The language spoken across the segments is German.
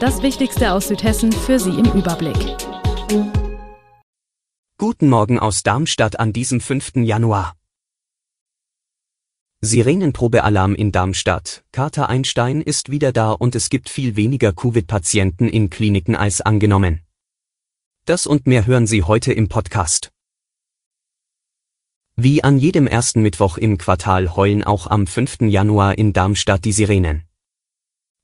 Das Wichtigste aus Südhessen für Sie im Überblick. Guten Morgen aus Darmstadt an diesem 5. Januar. Sirenenprobealarm in Darmstadt. Kater Einstein ist wieder da und es gibt viel weniger Covid-Patienten in Kliniken als angenommen. Das und mehr hören Sie heute im Podcast. Wie an jedem ersten Mittwoch im Quartal heulen auch am 5. Januar in Darmstadt die Sirenen.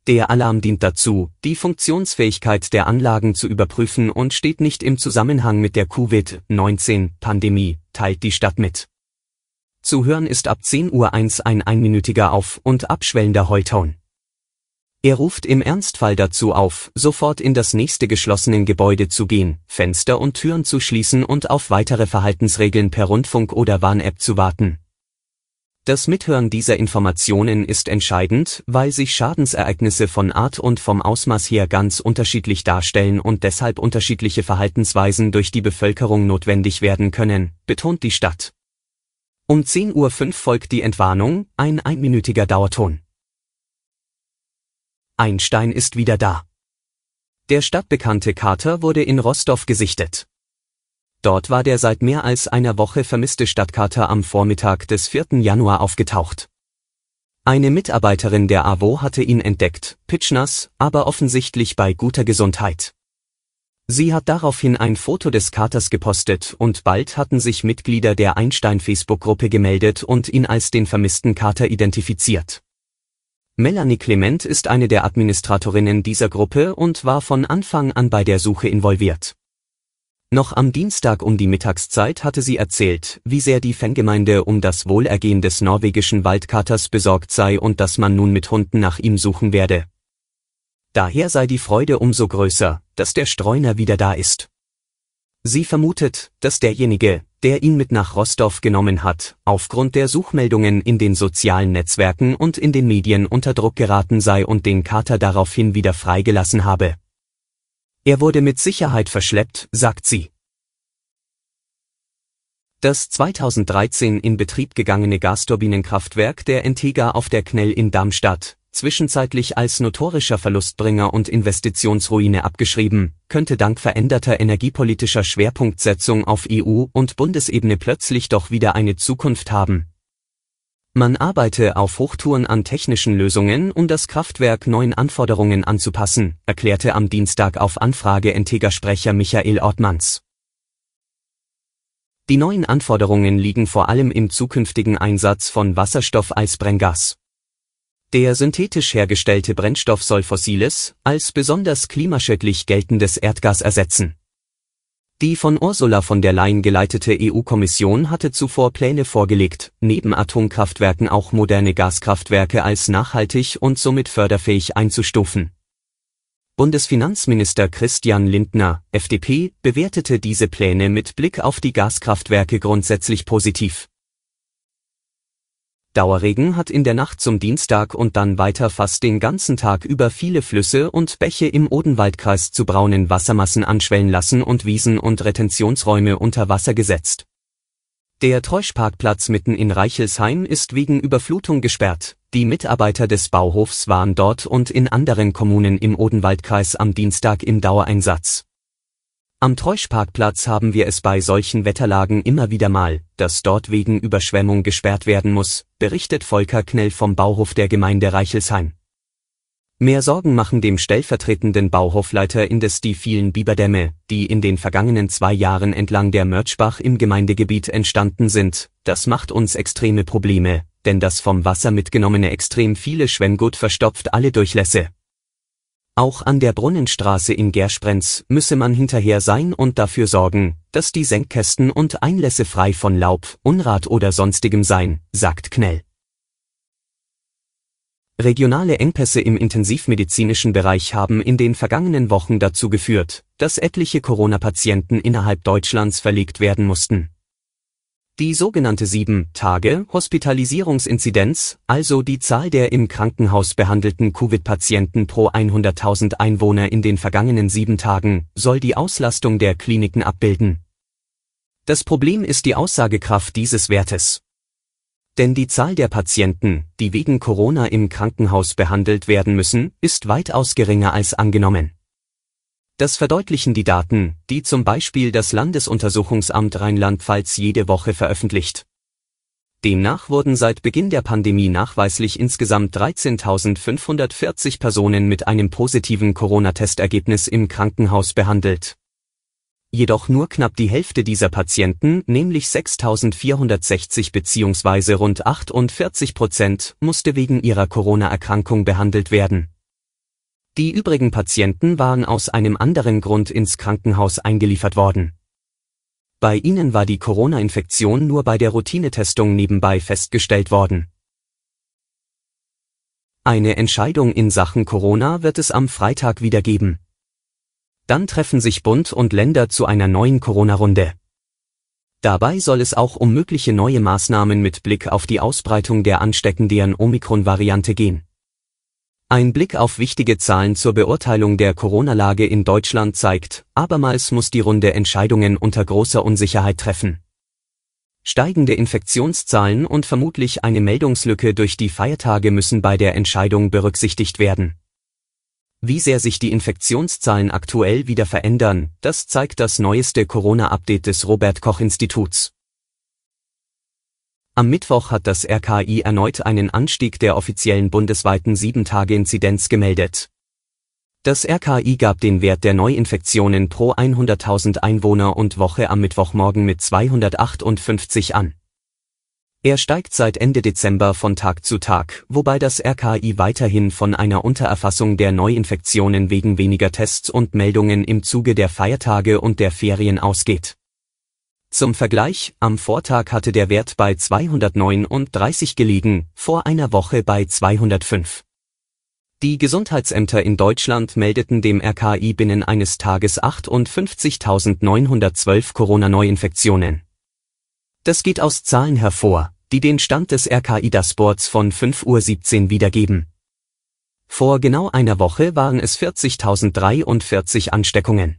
Der Alarm dient dazu, die Funktionsfähigkeit der Anlagen zu überprüfen und steht nicht im Zusammenhang mit der Covid-19-Pandemie, teilt die Stadt mit. Zu hören ist ab 10.01 Uhr ein einminütiger Auf- und abschwellender Heulton. Er ruft im Ernstfall dazu auf, sofort in das nächste geschlossene Gebäude zu gehen, Fenster und Türen zu schließen und auf weitere Verhaltensregeln per Rundfunk oder Warn-App zu warten. Das Mithören dieser Informationen ist entscheidend, weil sich Schadensereignisse von Art und vom Ausmaß her ganz unterschiedlich darstellen und deshalb unterschiedliche Verhaltensweisen durch die Bevölkerung notwendig werden können, betont die Stadt. Um 10.05 Uhr folgt die Entwarnung, ein einminütiger Dauerton. Einstein ist wieder da. Der stadtbekannte Kater wurde in Rostov gesichtet. Dort war der seit mehr als einer Woche vermisste Stadtkater am Vormittag des 4. Januar aufgetaucht. Eine Mitarbeiterin der AWO hatte ihn entdeckt, pitschnass, aber offensichtlich bei guter Gesundheit. Sie hat daraufhin ein Foto des Katers gepostet und bald hatten sich Mitglieder der Einstein-Facebook-Gruppe gemeldet und ihn als den vermissten Kater identifiziert. Melanie Clement ist eine der Administratorinnen dieser Gruppe und war von Anfang an bei der Suche involviert. Noch am Dienstag um die Mittagszeit hatte sie erzählt, wie sehr die Fangemeinde um das Wohlergehen des norwegischen Waldkaters besorgt sei und dass man nun mit Hunden nach ihm suchen werde. Daher sei die Freude umso größer, dass der Streuner wieder da ist. Sie vermutet, dass derjenige, der ihn mit nach Rostov genommen hat, aufgrund der Suchmeldungen in den sozialen Netzwerken und in den Medien unter Druck geraten sei und den Kater daraufhin wieder freigelassen habe. Er wurde mit Sicherheit verschleppt, sagt sie. Das 2013 in Betrieb gegangene Gasturbinenkraftwerk der Entega auf der Knell in Darmstadt, zwischenzeitlich als notorischer Verlustbringer und Investitionsruine abgeschrieben, könnte dank veränderter energiepolitischer Schwerpunktsetzung auf EU- und Bundesebene plötzlich doch wieder eine Zukunft haben, man arbeite auf Hochtouren an technischen Lösungen, um das Kraftwerk neuen Anforderungen anzupassen, erklärte am Dienstag auf Anfrage Integra-Sprecher Michael Ortmanns. Die neuen Anforderungen liegen vor allem im zukünftigen Einsatz von Wasserstoff als Brenngas. Der synthetisch hergestellte Brennstoff soll fossiles, als besonders klimaschädlich geltendes Erdgas ersetzen die von Ursula von der Leyen geleitete EU-Kommission hatte zuvor Pläne vorgelegt, neben Atomkraftwerken auch moderne Gaskraftwerke als nachhaltig und somit förderfähig einzustufen. Bundesfinanzminister Christian Lindner, FDP, bewertete diese Pläne mit Blick auf die Gaskraftwerke grundsätzlich positiv Dauerregen hat in der Nacht zum Dienstag und dann weiter fast den ganzen Tag über viele Flüsse und Bäche im Odenwaldkreis zu braunen Wassermassen anschwellen lassen und Wiesen und Retentionsräume unter Wasser gesetzt. Der Treuschparkplatz mitten in Reichelsheim ist wegen Überflutung gesperrt. Die Mitarbeiter des Bauhofs waren dort und in anderen Kommunen im Odenwaldkreis am Dienstag im Dauereinsatz. Am Treuschparkplatz haben wir es bei solchen Wetterlagen immer wieder mal, dass dort wegen Überschwemmung gesperrt werden muss, berichtet Volker Knell vom Bauhof der Gemeinde Reichelsheim. Mehr Sorgen machen dem stellvertretenden Bauhofleiter indes die vielen Biberdämme, die in den vergangenen zwei Jahren entlang der Mörtschbach im Gemeindegebiet entstanden sind. Das macht uns extreme Probleme, denn das vom Wasser mitgenommene extrem viele Schwemmgut verstopft alle Durchlässe. Auch an der Brunnenstraße in Gersprenz müsse man hinterher sein und dafür sorgen, dass die Senkkästen und Einlässe frei von Laub, Unrat oder sonstigem seien, sagt Knell. Regionale Engpässe im intensivmedizinischen Bereich haben in den vergangenen Wochen dazu geführt, dass etliche Corona-Patienten innerhalb Deutschlands verlegt werden mussten. Die sogenannte 7-Tage-Hospitalisierungsinzidenz, also die Zahl der im Krankenhaus behandelten Covid-Patienten pro 100.000 Einwohner in den vergangenen sieben Tagen, soll die Auslastung der Kliniken abbilden. Das Problem ist die Aussagekraft dieses Wertes. Denn die Zahl der Patienten, die wegen Corona im Krankenhaus behandelt werden müssen, ist weitaus geringer als angenommen. Das verdeutlichen die Daten, die zum Beispiel das Landesuntersuchungsamt Rheinland-Pfalz jede Woche veröffentlicht. Demnach wurden seit Beginn der Pandemie nachweislich insgesamt 13.540 Personen mit einem positiven Corona-Testergebnis im Krankenhaus behandelt jedoch nur knapp die Hälfte dieser Patienten, nämlich 6460 bzw. rund 48 Prozent, musste wegen ihrer Corona-Erkrankung behandelt werden. Die übrigen Patienten waren aus einem anderen Grund ins Krankenhaus eingeliefert worden. Bei ihnen war die Corona-Infektion nur bei der Routinetestung nebenbei festgestellt worden. Eine Entscheidung in Sachen Corona wird es am Freitag wieder geben. Dann treffen sich Bund und Länder zu einer neuen Corona-Runde. Dabei soll es auch um mögliche neue Maßnahmen mit Blick auf die Ausbreitung der ansteckenden Omikron-Variante gehen. Ein Blick auf wichtige Zahlen zur Beurteilung der Corona-Lage in Deutschland zeigt, abermals muss die Runde Entscheidungen unter großer Unsicherheit treffen. Steigende Infektionszahlen und vermutlich eine Meldungslücke durch die Feiertage müssen bei der Entscheidung berücksichtigt werden. Wie sehr sich die Infektionszahlen aktuell wieder verändern, das zeigt das neueste Corona-Update des Robert Koch Instituts. Am Mittwoch hat das RKI erneut einen Anstieg der offiziellen bundesweiten 7-Tage-Inzidenz gemeldet. Das RKI gab den Wert der Neuinfektionen pro 100.000 Einwohner und Woche am Mittwochmorgen mit 258 an. Er steigt seit Ende Dezember von Tag zu Tag, wobei das RKI weiterhin von einer Untererfassung der Neuinfektionen wegen weniger Tests und Meldungen im Zuge der Feiertage und der Ferien ausgeht. Zum Vergleich, am Vortag hatte der Wert bei 239 gelegen, vor einer Woche bei 205. Die Gesundheitsämter in Deutschland meldeten dem RKI binnen eines Tages 58.912 Corona-Neuinfektionen. Das geht aus Zahlen hervor, die den Stand des RKI Dashboards von 5.17 Uhr wiedergeben. Vor genau einer Woche waren es 40.043 Ansteckungen.